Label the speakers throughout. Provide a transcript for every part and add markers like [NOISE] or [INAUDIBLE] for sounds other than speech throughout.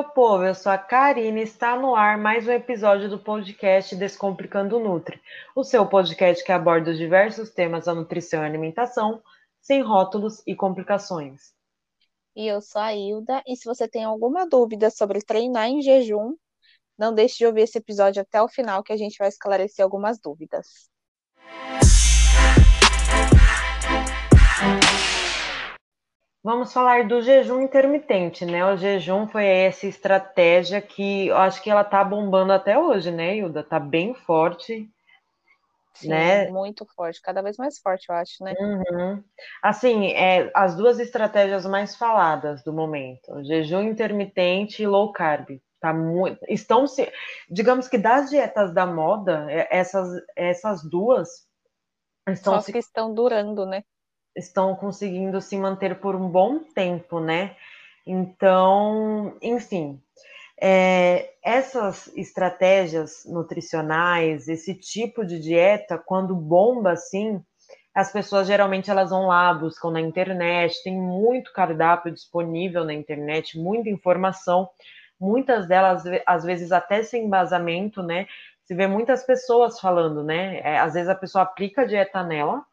Speaker 1: meu povo, eu sou a Karine e está no ar mais um episódio do podcast Descomplicando Nutri, o seu podcast que aborda os diversos temas da nutrição e alimentação, sem rótulos e complicações.
Speaker 2: E eu sou a Hilda, e se você tem alguma dúvida sobre treinar em jejum, não deixe de ouvir esse episódio até o final que a gente vai esclarecer algumas dúvidas.
Speaker 1: Vamos falar do jejum intermitente, né? O jejum foi essa estratégia que eu acho que ela tá bombando até hoje, né, Hilda? Tá bem forte.
Speaker 2: Sim, né? muito forte, cada vez mais forte, eu acho, né?
Speaker 1: Uhum. Assim, é, as duas estratégias mais faladas do momento, jejum intermitente e low carb. Tá muito, estão se, digamos que das dietas da moda, é, essas, essas duas
Speaker 2: estão Só se, que estão durando, né?
Speaker 1: Estão conseguindo se manter por um bom tempo, né? Então, enfim, é, essas estratégias nutricionais, esse tipo de dieta, quando bomba assim, as pessoas geralmente elas vão lá, buscam na internet, tem muito cardápio disponível na internet, muita informação, muitas delas, às vezes, até sem embasamento, né? Se vê muitas pessoas falando, né? É, às vezes a pessoa aplica a dieta nela,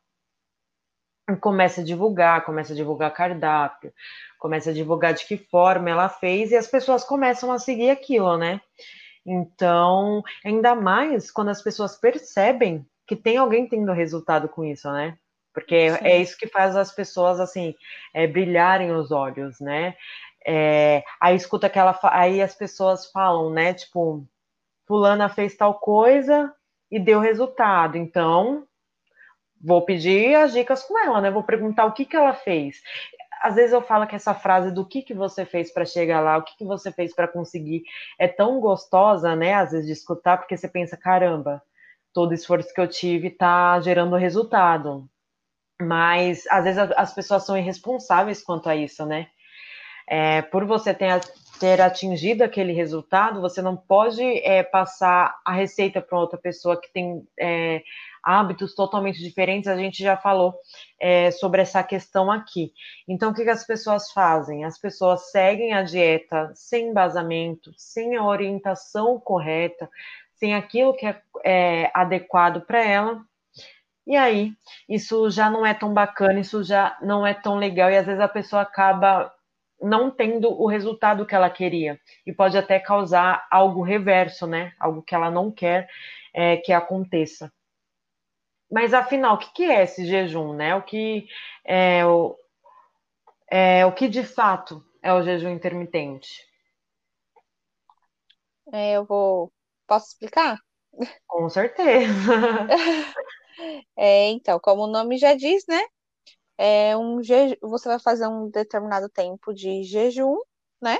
Speaker 1: começa a divulgar, começa a divulgar cardápio, começa a divulgar de que forma ela fez e as pessoas começam a seguir aquilo, né? Então, ainda mais quando as pessoas percebem que tem alguém tendo resultado com isso, né? Porque é, é isso que faz as pessoas assim é, brilharem os olhos, né? É, aí escuta aquela, aí as pessoas falam, né? Tipo, fulana fez tal coisa e deu resultado, então vou pedir as dicas com ela, né? Vou perguntar o que, que ela fez. Às vezes eu falo que essa frase do que, que você fez para chegar lá, o que, que você fez para conseguir, é tão gostosa, né? Às vezes de escutar, porque você pensa, caramba, todo esforço que eu tive está gerando resultado. Mas às vezes as pessoas são irresponsáveis quanto a isso, né? É, por você ter, ter atingido aquele resultado, você não pode é, passar a receita para outra pessoa que tem é, hábitos totalmente diferentes, a gente já falou é, sobre essa questão aqui. Então, o que, que as pessoas fazem? As pessoas seguem a dieta sem embasamento, sem a orientação correta, sem aquilo que é, é adequado para ela. E aí, isso já não é tão bacana, isso já não é tão legal, e às vezes a pessoa acaba não tendo o resultado que ela queria e pode até causar algo reverso, né? Algo que ela não quer é, que aconteça. Mas afinal, o que é esse jejum, né? O que é o, é, o que de fato é o jejum intermitente?
Speaker 2: É, eu vou. Posso explicar?
Speaker 1: Com certeza. [LAUGHS]
Speaker 2: É, então, como o nome já diz, né? É um. Você vai fazer um determinado tempo de jejum, né?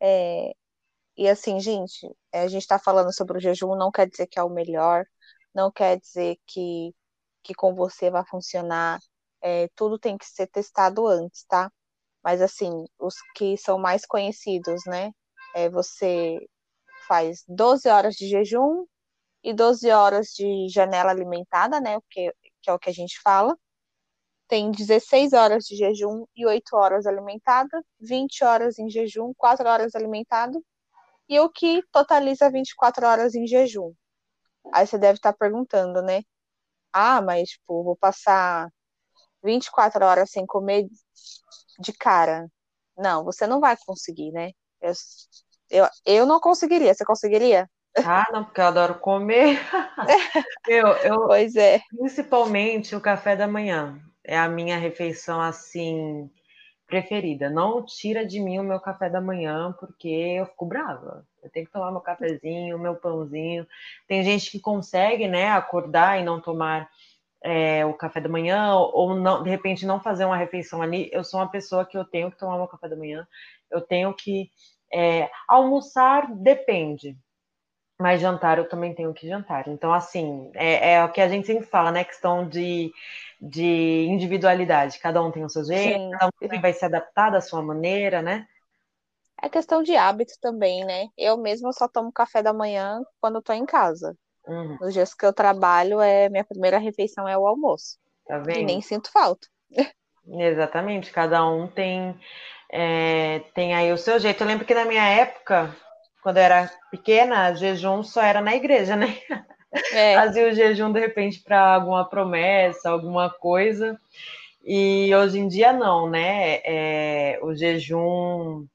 Speaker 2: É, e assim, gente, a gente está falando sobre o jejum, não quer dizer que é o melhor, não quer dizer que, que com você vai funcionar. É, tudo tem que ser testado antes, tá? Mas assim, os que são mais conhecidos, né? É, você faz 12 horas de jejum e 12 horas de janela alimentada, né? Que, que é o que a gente fala. Tem 16 horas de jejum e 8 horas alimentada, 20 horas em jejum, 4 horas alimentado, e o que totaliza 24 horas em jejum. Aí você deve estar perguntando, né? Ah, mas, tipo, vou passar 24 horas sem comer de cara. Não, você não vai conseguir, né? Eu, eu, eu não conseguiria. Você conseguiria?
Speaker 1: Ah, não, porque eu adoro comer. [LAUGHS] eu, eu,
Speaker 2: pois é.
Speaker 1: Principalmente o café da manhã. É a minha refeição, assim, preferida. Não tira de mim o meu café da manhã, porque eu fico brava. Eu tenho que tomar meu cafezinho, meu pãozinho. Tem gente que consegue, né, acordar e não tomar é, o café da manhã, ou não, de repente não fazer uma refeição ali. Eu sou uma pessoa que eu tenho que tomar meu café da manhã, eu tenho que é, almoçar, depende. Mas jantar eu também tenho que jantar. Então, assim, é, é o que a gente sempre fala, né? Questão de de individualidade. Cada um tem o seu jeito, Sim. cada um vai se adaptar da sua maneira, né?
Speaker 2: É questão de hábito também, né? Eu mesma só tomo café da manhã quando tô em casa. Uhum. Nos dias que eu trabalho, é minha primeira refeição é o almoço. Tá vendo? E nem sinto falta.
Speaker 1: Exatamente, cada um tem é, tem aí o seu jeito. Eu lembro que na minha época, quando eu era pequena, jejum só era na igreja, né? [LAUGHS] É. [LAUGHS] Fazia o jejum de repente para alguma promessa, alguma coisa. E hoje em dia não, né? É, o jejum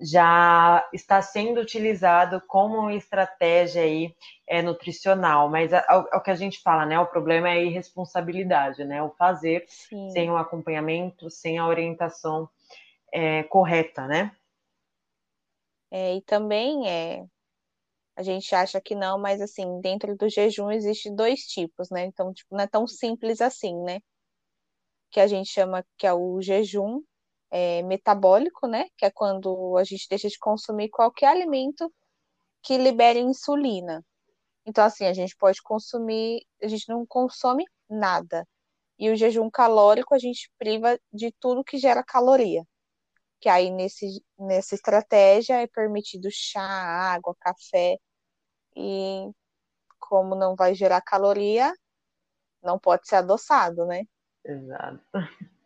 Speaker 1: já está sendo utilizado como uma estratégia aí é, nutricional, mas é, o que a gente fala, né? O problema é a irresponsabilidade, né? O fazer Sim. sem o acompanhamento, sem a orientação é, correta, né?
Speaker 2: É, e também é, a gente acha que não, mas assim, dentro do jejum existe dois tipos, né? Então, tipo, não é tão simples assim, né? Que a gente chama que é o jejum é, metabólico, né? Que é quando a gente deixa de consumir qualquer alimento que libere insulina. Então, assim, a gente pode consumir, a gente não consome nada. E o jejum calórico a gente priva de tudo que gera caloria. Que aí nesse, nessa estratégia é permitido chá, água, café. E como não vai gerar caloria, não pode ser adoçado, né?
Speaker 1: Exato. [LAUGHS]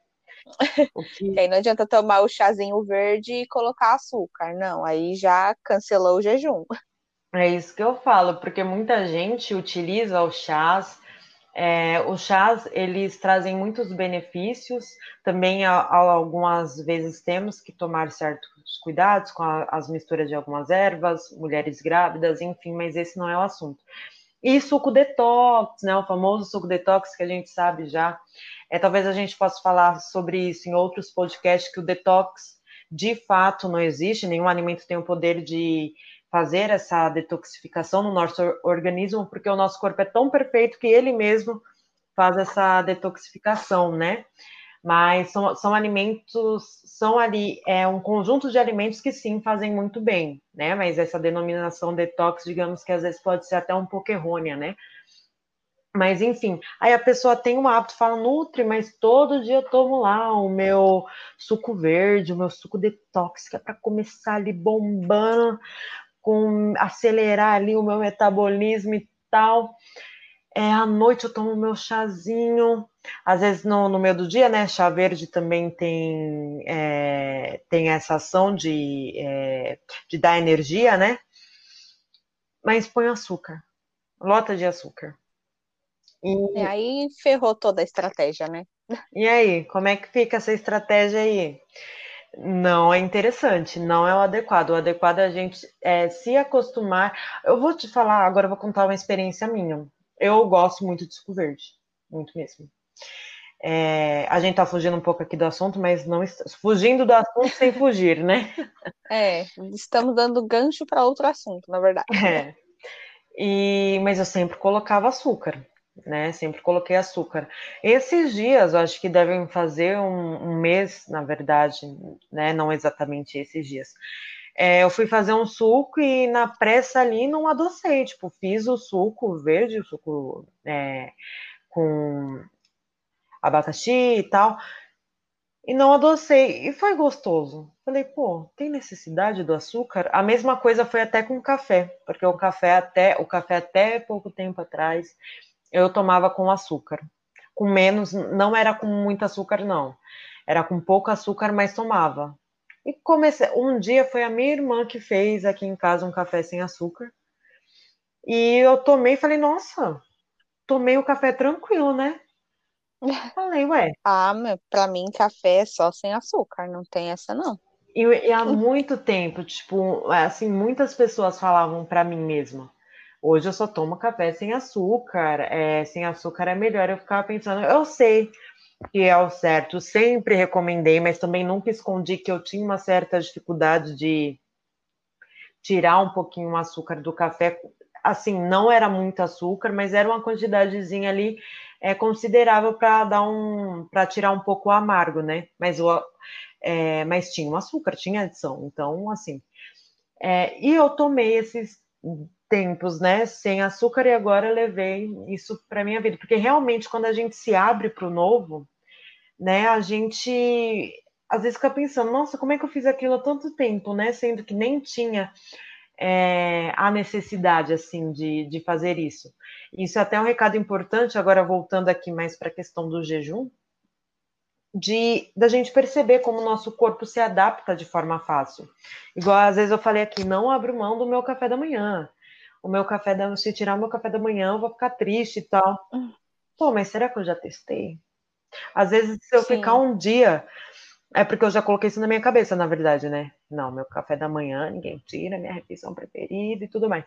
Speaker 2: Que... aí não adianta tomar o chazinho verde e colocar açúcar, não. Aí já cancelou o jejum.
Speaker 1: É isso que eu falo, porque muita gente utiliza os chás. É, os chás, eles trazem muitos benefícios. Também, algumas vezes, temos que tomar certos cuidados com a, as misturas de algumas ervas, mulheres grávidas, enfim, mas esse não é o assunto. E suco detox, né? O famoso suco detox que a gente sabe já. É, talvez a gente possa falar sobre isso em outros podcasts, que o detox de fato não existe, nenhum alimento tem o poder de fazer essa detoxificação no nosso organismo, porque o nosso corpo é tão perfeito que ele mesmo faz essa detoxificação, né? Mas são, são alimentos, são ali, é um conjunto de alimentos que sim fazem muito bem, né? Mas essa denominação detox, digamos que às vezes pode ser até um pouco errônea, né? Mas enfim, aí a pessoa tem um hábito, fala Nutri, mas todo dia eu tomo lá o meu suco verde, o meu suco detox, que é para começar ali bombando, com acelerar ali o meu metabolismo e tal. É, à noite eu tomo meu chazinho, às vezes no, no meio do dia, né? Chá verde também tem, é, tem essa ação de, é, de dar energia, né? Mas põe açúcar, lota de açúcar.
Speaker 2: E aí ferrou toda a estratégia, né?
Speaker 1: E aí, como é que fica essa estratégia aí? Não é interessante, não é o adequado. O adequado é a gente é, se acostumar. Eu vou te falar, agora eu vou contar uma experiência minha. Eu gosto muito de suco verde, muito mesmo. É, a gente tá fugindo um pouco aqui do assunto, mas não está fugindo do assunto sem [LAUGHS] fugir, né?
Speaker 2: É, estamos dando gancho para outro assunto, na verdade.
Speaker 1: É. E, mas eu sempre colocava açúcar né? Sempre coloquei açúcar. Esses dias, eu acho que devem fazer um, um mês, na verdade, né? Não exatamente esses dias. É, eu fui fazer um suco e na pressa ali não adocei, tipo, fiz o suco verde, o suco é, com abacaxi e tal, e não adocei, e foi gostoso. Falei, pô, tem necessidade do açúcar? A mesma coisa foi até com o café, porque o café até, o café até pouco tempo atrás, eu tomava com açúcar. Com menos, não era com muito açúcar, não. Era com pouco açúcar, mas tomava. E comecei. Um dia foi a minha irmã que fez aqui em casa um café sem açúcar. E eu tomei e falei, nossa, tomei o café tranquilo, né? [LAUGHS] Falei, ué.
Speaker 2: Ah, pra mim, café é só sem açúcar, não tem essa, não.
Speaker 1: E, e há muito tempo, tipo, assim, muitas pessoas falavam para mim mesma. Hoje eu só tomo café sem açúcar. É, sem açúcar é melhor. Eu ficava pensando, eu sei que é o certo, sempre recomendei, mas também nunca escondi que eu tinha uma certa dificuldade de tirar um pouquinho o açúcar do café. Assim, não era muito açúcar, mas era uma quantidadezinha ali é, considerável para dar um, para tirar um pouco o amargo, né? Mas o, é, mas tinha um açúcar, tinha adição. Então, assim, é, e eu tomei esses tempos, né, sem açúcar e agora levei isso para minha vida, porque realmente quando a gente se abre para o novo, né, a gente às vezes fica pensando, nossa, como é que eu fiz aquilo há tanto tempo, né, sendo que nem tinha é, a necessidade assim de, de fazer isso. Isso é até um recado importante agora voltando aqui mais para a questão do jejum. de da gente perceber como o nosso corpo se adapta de forma fácil. Igual às vezes eu falei aqui, não abro mão do meu café da manhã. O meu café da se tirar o meu café da manhã, eu vou ficar triste e tal. Pô, mas será que eu já testei? Às vezes, se eu Sim. ficar um dia, é porque eu já coloquei isso na minha cabeça, na verdade, né? Não, meu café da manhã, ninguém tira, minha refeição preferida e tudo mais.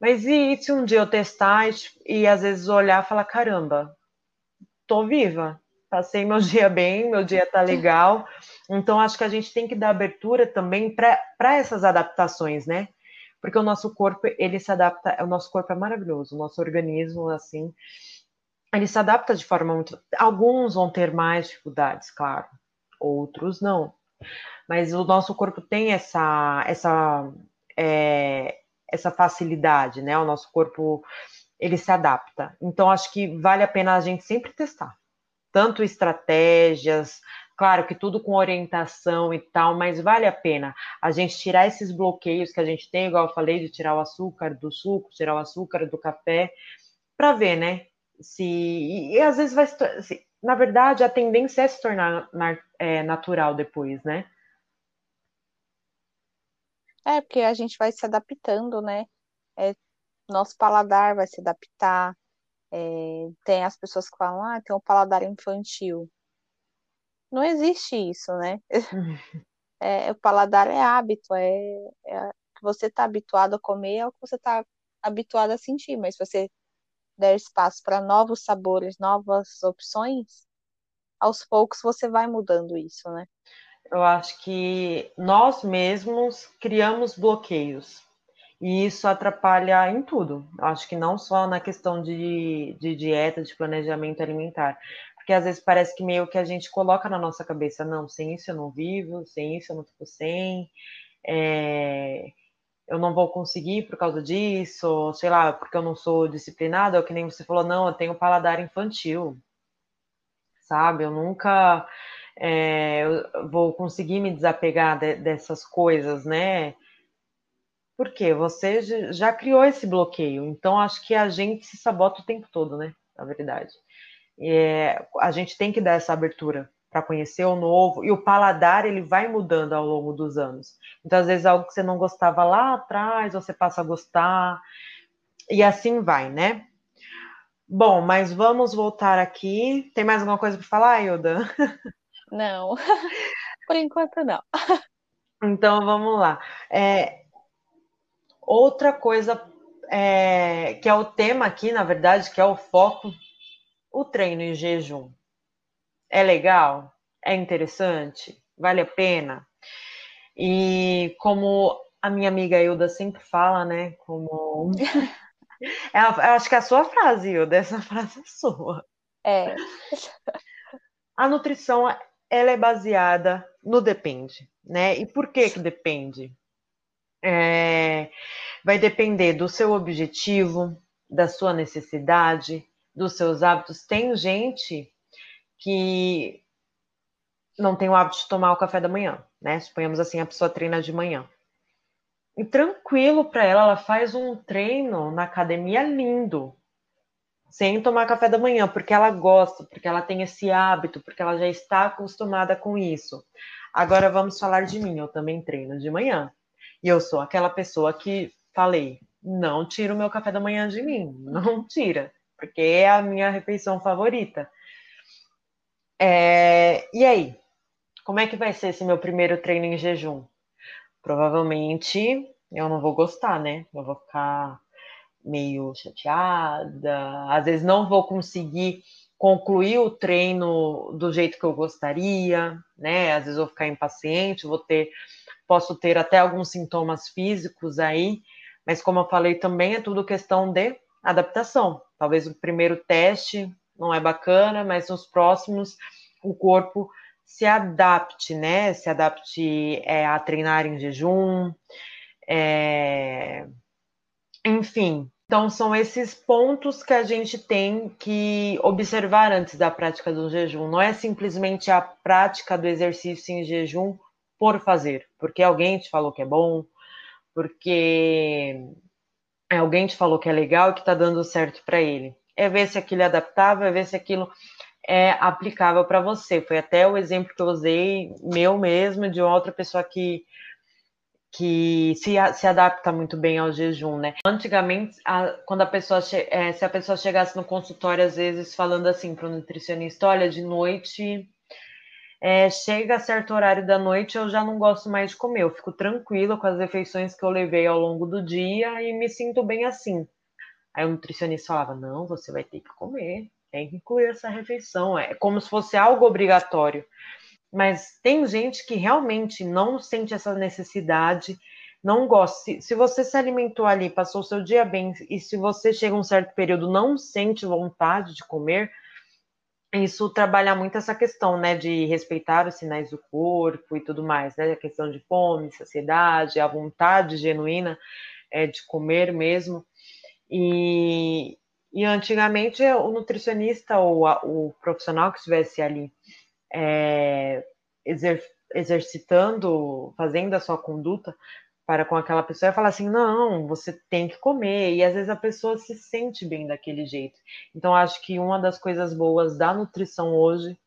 Speaker 1: Mas e se um dia eu testar e, e às vezes olhar e falar, caramba, tô viva, passei meu [LAUGHS] dia bem, meu dia tá legal. Então, acho que a gente tem que dar abertura também para essas adaptações, né? Porque o nosso corpo, ele se adapta, o nosso corpo é maravilhoso, o nosso organismo, assim, ele se adapta de forma muito. Alguns vão ter mais dificuldades, claro, outros não. Mas o nosso corpo tem essa, essa, é, essa facilidade, né? O nosso corpo ele se adapta. Então, acho que vale a pena a gente sempre testar tanto estratégias, claro que tudo com orientação e tal, mas vale a pena a gente tirar esses bloqueios que a gente tem, igual eu falei, de tirar o açúcar do suco, tirar o açúcar do café, para ver, né? Se e, às vezes vai se, na verdade a tendência é se tornar na, é, natural depois, né?
Speaker 2: É, porque a gente vai se adaptando, né? É, nosso paladar vai se adaptar, é, tem as pessoas que falam, ah, tem um paladar infantil. Não existe isso, né? [LAUGHS] É, o paladar é hábito, é, é que você está habituado a comer, é o que você está habituado a sentir, mas se você der espaço para novos sabores, novas opções, aos poucos você vai mudando isso, né?
Speaker 1: Eu acho que nós mesmos criamos bloqueios e isso atrapalha em tudo. Acho que não só na questão de, de dieta, de planejamento alimentar. Porque às vezes parece que meio que a gente coloca na nossa cabeça, não, sem isso eu não vivo, sem isso eu não fico sem, é, eu não vou conseguir por causa disso, sei lá, porque eu não sou disciplinada, ou que nem você falou, não, eu tenho paladar infantil, sabe? Eu nunca é, eu vou conseguir me desapegar de, dessas coisas, né? Porque você já criou esse bloqueio. Então, acho que a gente se sabota o tempo todo, né? Na verdade. É, a gente tem que dar essa abertura para conhecer o novo. E o paladar, ele vai mudando ao longo dos anos. Então, às vezes, algo que você não gostava lá atrás, você passa a gostar. E assim vai, né? Bom, mas vamos voltar aqui. Tem mais alguma coisa para falar, Ilda? [LAUGHS]
Speaker 2: Não, [LAUGHS] por enquanto não. [LAUGHS]
Speaker 1: Então vamos lá. É, Outra coisa é, que é o tema aqui, na verdade, que é o foco, o treino em jejum. É legal? É interessante? Vale a pena? E como a minha amiga Hilda sempre fala, né? Como. [LAUGHS] É, eu acho que é a sua frase, Hilda, essa frase é sua.
Speaker 2: É. [LAUGHS]
Speaker 1: A nutrição, ela é baseada no depende, né? E por que que depende? É, vai depender do seu objetivo, da sua necessidade, dos seus hábitos. Tem gente que não tem o hábito de tomar o café da manhã, né? Suponhamos assim, a pessoa treina de manhã. E tranquilo para ela, ela faz um treino na academia lindo, sem tomar café da manhã, porque ela gosta, porque ela tem esse hábito, porque ela já está acostumada com isso. Agora vamos falar de mim, eu também treino de manhã. E eu sou aquela pessoa que falei, não tira o meu café da manhã de mim, [LAUGHS] não tira, porque é a minha refeição favorita. É... E aí, como é que vai ser esse meu primeiro treino em jejum? Provavelmente eu não vou gostar, né? Eu vou ficar meio chateada, às vezes não vou conseguir concluir o treino do jeito que eu gostaria, né? Às vezes vou ficar impaciente, vou ter posso ter até alguns sintomas físicos aí, mas como eu falei também é tudo questão de adaptação. Talvez o primeiro teste não é bacana, mas nos próximos o corpo se adapte, né? Se adapte é, a treinar em jejum, é... enfim. Então são esses pontos que a gente tem que observar antes da prática do jejum. Não é simplesmente a prática do exercício em jejum por fazer, porque alguém te falou que é bom, porque alguém te falou que é legal e que está dando certo para ele. É ver se aquilo é adaptável, é ver se aquilo é aplicável para você. Foi até o exemplo que eu usei, meu mesmo, de outra pessoa que, que se, se adapta muito bem ao jejum, né? Antigamente, a, quando a pessoa, é, se a pessoa chegasse no consultório, às vezes, falando assim para o nutricionista, olha, de noite é, chega a certo horário da noite, eu já não gosto mais de comer. Eu fico tranquila com as refeições que eu levei ao longo do dia e me sinto bem assim. Aí o nutricionista falava: não, você vai ter que comer, tem que incluir essa refeição. É como se fosse algo obrigatório. Mas tem gente que realmente não sente essa necessidade, não gosta. Se, se você se alimentou ali, passou o seu dia bem, e se você chega um certo período não sente vontade de comer, isso trabalha muito essa questão, né, de respeitar os sinais do corpo e tudo mais, né, a questão de fome, saciedade, a vontade genuína é, de comer mesmo. E, e antigamente o nutricionista ou a, o profissional que estivesse ali é, exer, exercitando, fazendo a sua conduta, para com aquela pessoa e falar assim: não, você tem que comer. E às vezes a pessoa se sente bem daquele jeito. Então, acho que uma das coisas boas da nutrição hoje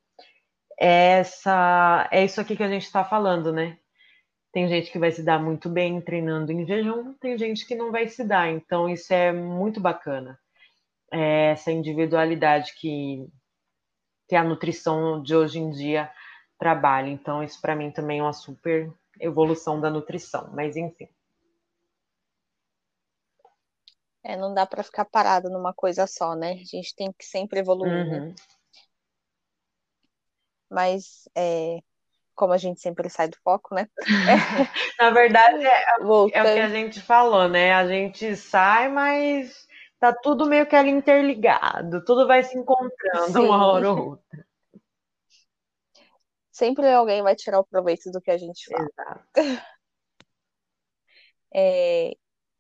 Speaker 1: é, essa, é isso aqui que a gente está falando, né? Tem gente que vai se dar muito bem treinando em jejum, tem gente que não vai se dar. Então, isso é muito bacana. É essa individualidade que, que a nutrição de hoje em dia trabalha. Então, isso para mim também é uma super evolução da nutrição, mas enfim.
Speaker 2: É, não dá para ficar parado numa coisa só, né? A gente tem que sempre evoluir. Né? Uhum. Né? Mas é, como a gente sempre sai do foco, né? [LAUGHS]
Speaker 1: Na verdade, é, é, o que a gente falou, né? A gente sai, mas tá tudo meio que ali interligado, tudo vai se encontrando Sim. uma hora ou outra
Speaker 2: sempre alguém vai tirar o proveito do que a gente fala. Exato. [LAUGHS] É,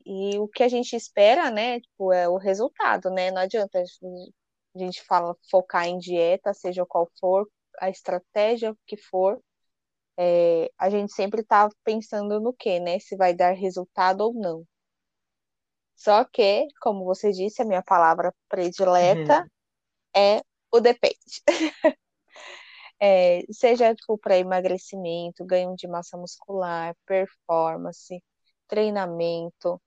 Speaker 2: e o que a gente espera, né, tipo, é o resultado, né? Não adianta a gente fala focar em dieta, seja qual for a estratégia que for, é, a gente sempre tá pensando no que, né? Se vai dar resultado ou não. Só que, como você disse, a minha palavra predileta uhum. é o depende. [LAUGHS] É, seja tipo, para emagrecimento, ganho de massa muscular, performance, treinamento.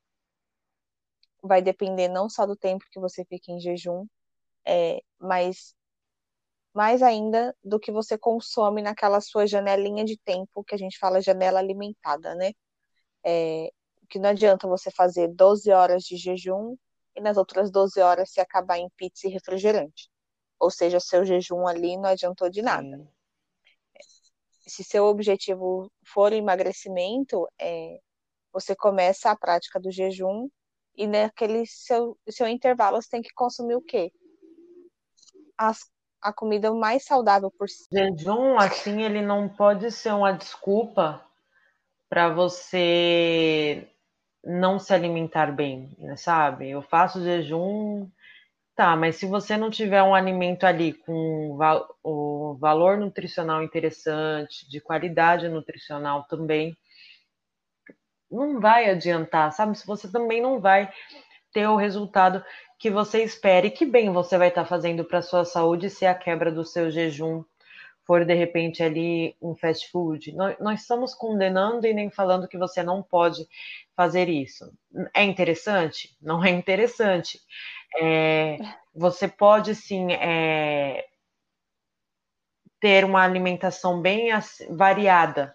Speaker 2: Vai depender não só do tempo que você fica em jejum, é, mas mais ainda do que você consome naquela sua janelinha de tempo que a gente fala janela alimentada, né? É, que não adianta você fazer 12 horas de jejum e nas outras 12 horas se acabar em pizza e refrigerante. Ou seja, seu jejum ali não adiantou de nada. Sim. Se seu objetivo for o emagrecimento, é, você começa a prática do jejum e naquele seu, seu intervalo você tem que consumir o quê? As, a comida mais saudável por si.
Speaker 1: Jejum, assim, ele não pode ser uma desculpa para você não se alimentar bem, sabe? Eu faço jejum Tá, mas se você não tiver um alimento ali com o valor nutricional interessante, de qualidade nutricional também, não vai adiantar, sabe? Se você também não vai ter o resultado que você espere, que bem você vai estar fazendo para sua saúde se a quebra do seu jejum for de repente ali um fast food. Nós, nós estamos condenando e nem falando que você não pode fazer isso. É interessante? Não é interessante. É, você pode sim é, ter uma alimentação bem variada.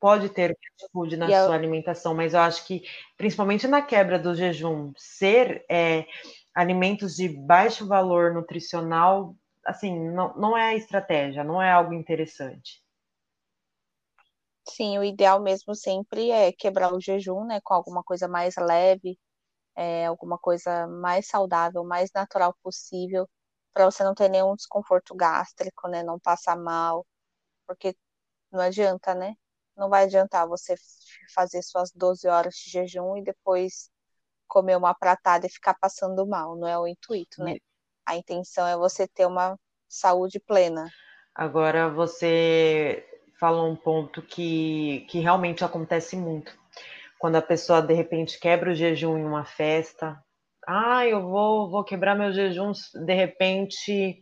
Speaker 1: Pode ter food na sua alimentação, mas eu acho que, principalmente na quebra do jejum, ser é, alimentos de baixo valor nutricional, assim, não, não é a estratégia, não é algo interessante.
Speaker 2: Sim, o ideal mesmo sempre é quebrar o jejum, né, com alguma coisa mais leve, é, alguma coisa mais saudável, mais natural possível, para você não ter nenhum desconforto gástrico, né? Não passar mal, porque não adianta, né? Não vai adiantar você fazer suas 12 horas de jejum e depois comer uma pratada e ficar passando mal, não é o intuito, né? A intenção é você ter uma saúde plena.
Speaker 1: Agora você fala um ponto que, que realmente acontece muito quando a pessoa de repente quebra o jejum em uma festa. Ah, eu vou, vou quebrar meu jejum, de repente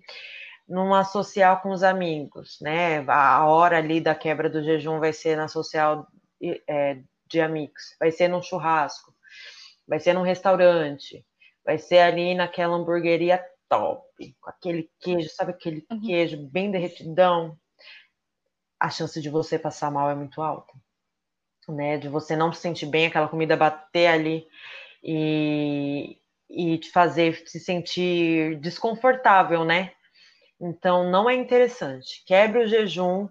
Speaker 1: numa social com os amigos, né? A hora ali da quebra do jejum vai ser na social é, de amigos, vai ser num churrasco, vai ser num restaurante, vai ser ali naquela hamburgueria top, com aquele queijo, sabe aquele uhum. queijo bem derretidão? A chance de você passar mal é muito alta, né? De você não se sentir bem, aquela comida bater ali e, e te fazer se sentir desconfortável, né? Então, não é interessante. Quebre o jejum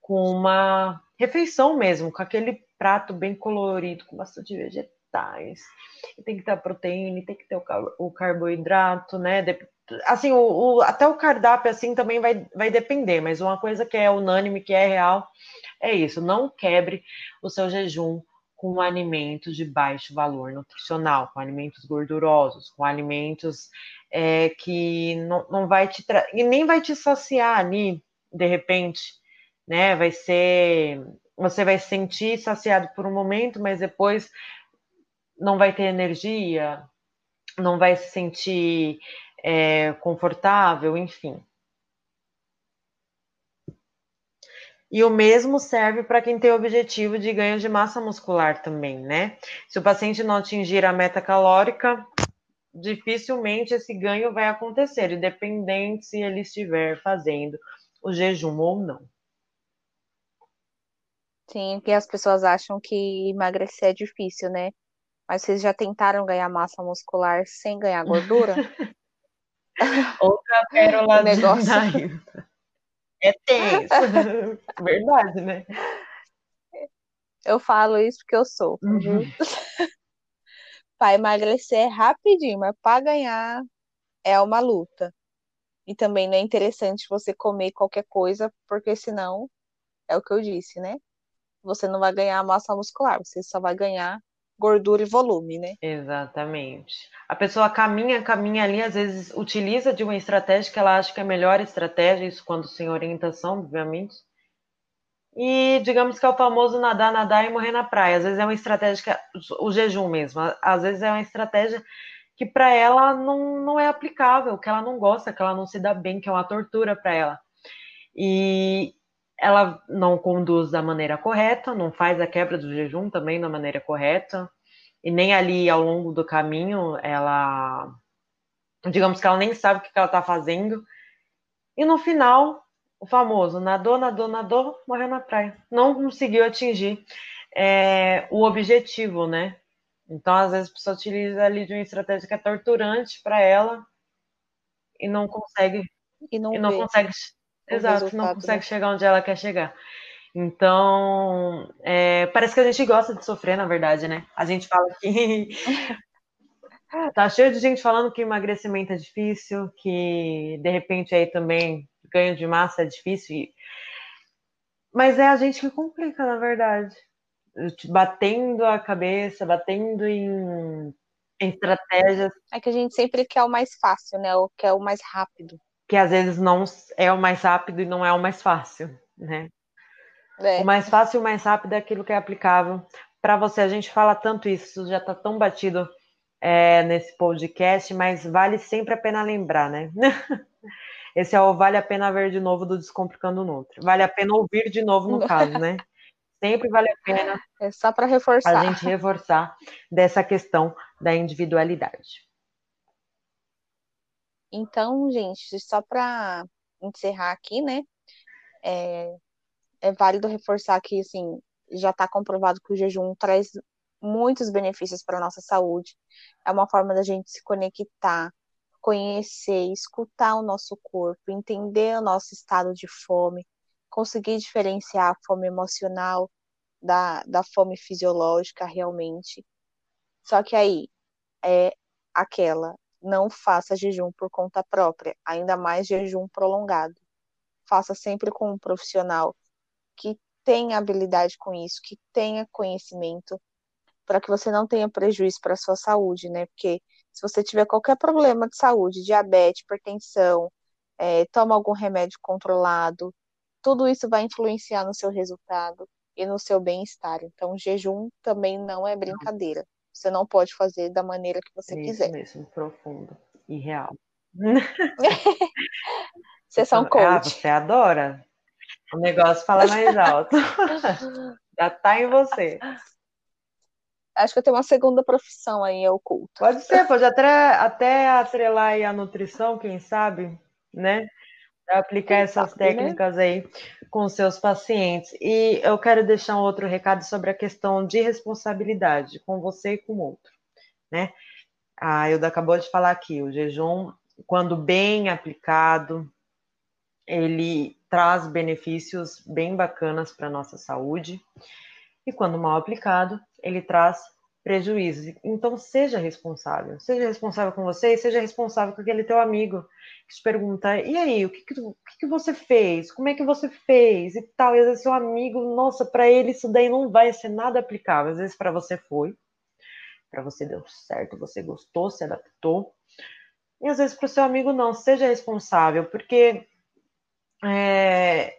Speaker 1: com uma refeição mesmo, com aquele prato bem colorido, com bastante vegetais. E tem que ter a proteína, tem que ter o, o carboidrato, né? Assim, o, o, até o cardápio assim também vai, vai depender, mas uma coisa que é unânime, que é real, é isso: não quebre o seu jejum com alimentos de baixo valor nutricional, com alimentos gordurosos, com alimentos é, que não, não vai te e nem vai te saciar ali, de repente, né? Vai ser. Você vai se sentir saciado por um momento, mas depois não vai ter energia, não vai se sentir é, confortável, enfim. E o mesmo serve para quem tem o objetivo de ganho de massa muscular também, né? Se o paciente não atingir a meta calórica, dificilmente esse ganho vai acontecer, independente se ele estiver fazendo o jejum ou não.
Speaker 2: Sim, porque as pessoas acham que emagrecer é difícil, né? Mas vocês já tentaram ganhar massa muscular sem ganhar gordura? [LAUGHS] [LAUGHS]
Speaker 1: Outra pérola o negócio. É tenso. [LAUGHS] Verdade, né?
Speaker 2: Eu falo isso porque eu sou. Uhum. [LAUGHS] para emagrecer é rapidinho, mas para ganhar é uma luta. E também não é interessante você comer qualquer coisa, porque senão, é o que eu disse, né? Você não vai ganhar massa muscular, você só vai ganhar gordura e volume, né?
Speaker 1: Exatamente. A pessoa caminha, caminha ali, às vezes utiliza de uma estratégia que ela acha que é a melhor estratégia, isso quando sem orientação, obviamente. E digamos que é o famoso nadar, nadar e morrer na praia. Às vezes é uma estratégia, é o jejum mesmo, às vezes é uma estratégia que para ela não, não é aplicável, que ela não gosta, que ela não se dá bem, que é uma tortura para ela. E, ela não conduz da maneira correta, não faz a quebra do jejum também da maneira correta, e nem ali ao longo do caminho ela, digamos que ela nem sabe o que ela está fazendo, e no final, o famoso nadou, nadou, nadou, morreu na praia, não conseguiu atingir é, o objetivo, né? Então, às vezes, a pessoa utiliza ali de uma estratégia que é torturante para ela e não consegue
Speaker 2: e não,
Speaker 1: e não consegue Exato, não consegue né? chegar onde ela quer chegar. Então, é, parece que a gente gosta de sofrer, na verdade, né? A gente fala que. [LAUGHS] tá cheio de gente falando que emagrecimento é difícil, que de repente aí também ganho de massa é difícil. Mas é a gente que complica, na verdade. Batendo a cabeça, batendo em, em estratégias.
Speaker 2: É que a gente sempre quer o mais fácil, né? Ou quer o mais rápido
Speaker 1: que às vezes não é o mais rápido e não é o mais fácil, né? É. O mais fácil e o mais rápido é aquilo que é aplicável para você. A gente fala tanto isso, já está tão batido é, nesse podcast, mas vale sempre a pena lembrar, né? [LAUGHS] Esse é o vale a pena ver de novo do Descomplicando Nutri. Vale a pena ouvir de novo, no [LAUGHS] caso, né? Sempre vale a pena.
Speaker 2: É só para reforçar.
Speaker 1: A gente reforçar dessa questão da individualidade.
Speaker 2: Então, gente, só para encerrar aqui, né? É, é válido reforçar que, assim, já está comprovado que o jejum traz muitos benefícios para a nossa saúde. É uma forma da gente se conectar, conhecer, escutar o nosso corpo, entender o nosso estado de fome, conseguir diferenciar a fome emocional da, da fome fisiológica realmente. Só que aí é aquela, não faça jejum por conta própria, ainda mais jejum prolongado. Faça sempre com um profissional que tenha habilidade com isso, que tenha conhecimento, para que você não tenha prejuízo para a sua saúde, né? Porque se você tiver qualquer problema de saúde, diabetes, hipertensão, é, toma algum remédio controlado, tudo isso vai influenciar no seu resultado e no seu bem-estar. Então, jejum também não é brincadeira. Você não pode fazer da maneira que você
Speaker 1: Isso
Speaker 2: quiser.
Speaker 1: mesmo, profundo e real. [LAUGHS]
Speaker 2: Sessão
Speaker 1: Ah,
Speaker 2: coach.
Speaker 1: você adora. O negócio fala mais alto. [LAUGHS] Já tá em você.
Speaker 2: Acho que eu tenho uma segunda profissão aí, é oculto.
Speaker 1: Pode ser, pode até, até atrelar aí a nutrição, quem sabe, né? Pra aplicar
Speaker 2: Quem
Speaker 1: essas
Speaker 2: sabe, né?
Speaker 1: técnicas aí com seus pacientes. E eu quero deixar um outro recado sobre a questão de responsabilidade com você e com o outro, né? A Ilda acabou de falar aqui, o jejum, quando bem aplicado, ele traz benefícios bem bacanas para a nossa saúde, e quando mal aplicado, ele traz prejuízos. Então, seja responsável. Seja responsável com você e seja responsável com aquele teu amigo que te pergunta: e aí, o que, que, o que, que você fez? Como é que você fez? E tal. E às vezes, seu amigo, nossa, para ele isso daí não vai ser nada aplicável. Às vezes, para você foi, para você deu certo, você gostou, se adaptou. E às vezes, para o seu amigo, não. Seja responsável, porque. É,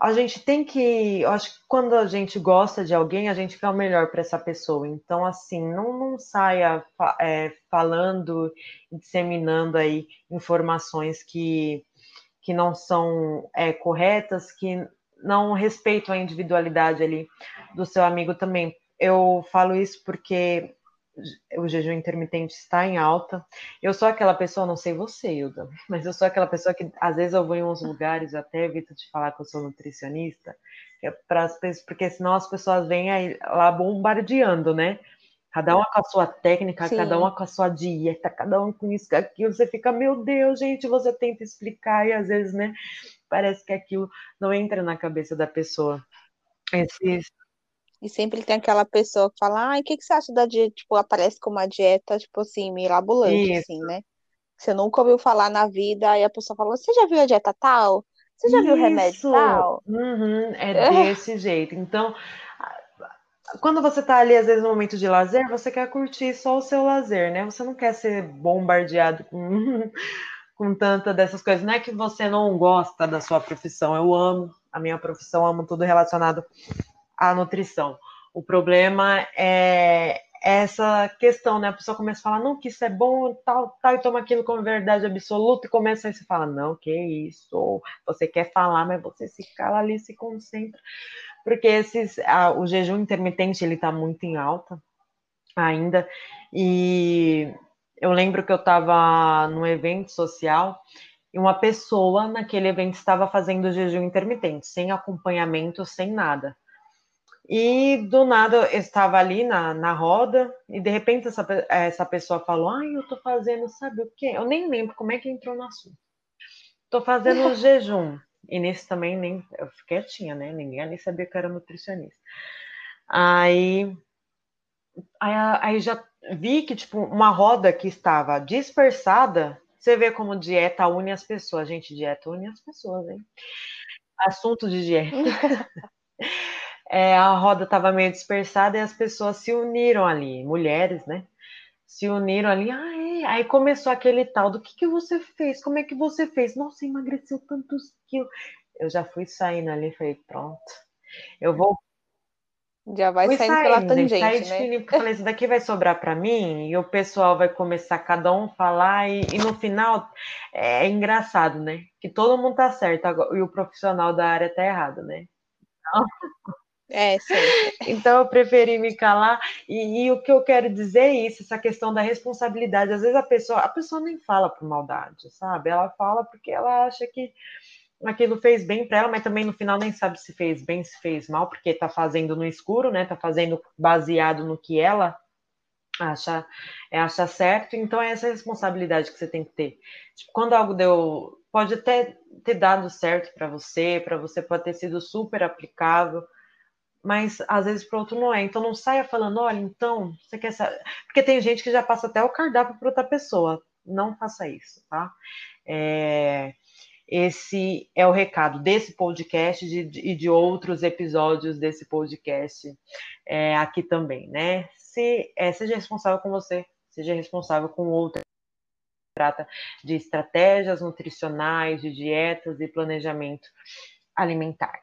Speaker 1: a gente tem que, eu acho que quando a gente gosta de alguém, a gente quer o melhor para essa pessoa. Então, assim, não, não saia é, falando e disseminando aí informações que, que não são é, corretas, que não respeitam a individualidade ali do seu amigo também. Eu falo isso porque o jejum intermitente está em alta. Eu sou aquela pessoa, não sei você, Hilda, mas eu sou aquela pessoa que às vezes eu vou em uns lugares, até evito de falar que eu sou nutricionista, é para as pessoas, porque senão as pessoas vêm aí, lá bombardeando, né? Cada uma com a sua técnica,
Speaker 2: Sim.
Speaker 1: cada uma com a sua dieta, cada um com isso, com aquilo. Você fica, meu Deus, gente, você tenta explicar e às vezes, né, parece que aquilo não entra na cabeça da pessoa. Esses,
Speaker 2: E sempre tem aquela pessoa que fala, ai, o que que você acha da dieta? Tipo, aparece com uma dieta, tipo assim, mirabolante,
Speaker 1: Isso.
Speaker 2: assim, né? Você nunca ouviu falar na vida, aí a pessoa fala, você já viu a dieta tal? Você já viu o remédio
Speaker 1: Isso!
Speaker 2: tal?
Speaker 1: Uhum, é [LAUGHS] desse jeito. Então, quando você tá ali, às vezes, no momento de lazer, você quer curtir só o seu lazer, né? Você não quer ser bombardeado com, [LAUGHS] com tanta dessas coisas. Não é que você não gosta da sua profissão. Eu amo a minha profissão, amo tudo relacionado à nutrição. O problema é essa questão, né? A pessoa começa a falar, não, que isso é bom, tal, tal, e toma aquilo como verdade absoluta, e começa a se falar, não, que isso, você quer falar, mas você se cala ali, se concentra, porque esses, o jejum intermitente, ele tá muito em alta ainda, e eu lembro que eu estava num evento social, e uma pessoa naquele evento estava fazendo jejum intermitente, sem acompanhamento, sem nada. E do nada eu estava ali na, na roda, e de repente essa, essa pessoa falou: Ai, eu tô fazendo, sabe o quê? Eu nem lembro como é que entrou no assunto. Tô fazendo um [LAUGHS] jejum. E nisso também nem eu fiquei quietinha, né? Ninguém ali sabia que eu era nutricionista. Aí, aí, aí já vi que, tipo, uma roda que estava dispersada, você vê como dieta une as pessoas. Gente, dieta une as pessoas, hein? Assunto de dieta. [LAUGHS] é, a roda estava meio dispersada e as pessoas se uniram ali, mulheres, né? Se uniram ali, é. aí começou aquele tal do que, que você fez? Como é que você fez? Nossa, emagreceu tantos quilos. Eu já fui saindo ali, falei, pronto, eu vou.
Speaker 2: Já vai
Speaker 1: fui
Speaker 2: saindo pela
Speaker 1: saindo, gente,
Speaker 2: tangente,
Speaker 1: saí de
Speaker 2: né?
Speaker 1: fininho, falei, isso daqui vai sobrar para mim, e o pessoal vai começar cada um falar, e, e no final é engraçado, né? Que todo mundo tá certo, e o profissional da área tá errado, né? Então... [LAUGHS]
Speaker 2: É.
Speaker 1: Então eu preferi me calar. E, e, o que eu quero dizer é isso, essa questão da responsabilidade. Às vezes a pessoa, a pessoa nem fala por maldade, sabe? Ela fala porque ela acha que aquilo fez bem para ela, mas também no final nem sabe se fez bem, se fez mal, porque tá fazendo no escuro, né? Tá fazendo baseado no que ela acha, é, acha certo. Então é essa responsabilidade que você tem que ter. Tipo, quando algo deu, pode até ter dado certo para você, para você pode ter sido super aplicável mas às vezes para outro não é. Então não saia falando, olha, então, você quer saber. Porque tem gente que já passa até o cardápio para outra pessoa. Não faça isso, tá? É... Esse é o recado desse podcast e de, de, outros episódios desse podcast é, aqui também, né? Se, é, seja responsável com você, seja responsável com outra. Trata de estratégias nutricionais, de dietas e planejamento alimentar.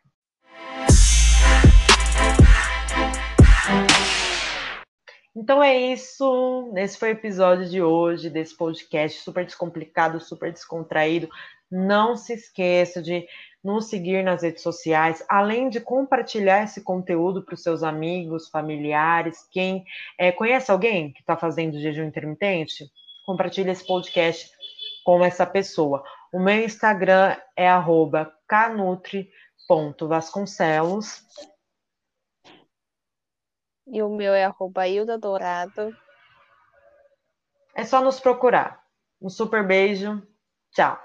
Speaker 1: Então é isso. Esse foi o episódio de hoje desse podcast super descomplicado, super descontraído. Não se esqueça de nos seguir nas redes sociais, além de compartilhar esse conteúdo para os seus amigos, familiares, quem é, conhece alguém que está fazendo jejum intermitente, compartilhe esse podcast com essa pessoa. O meu Instagram é canutri.vasconcelos.
Speaker 2: E o meu é arroba Hilda Dourado.
Speaker 1: É só nos procurar. Um super beijo. Tchau.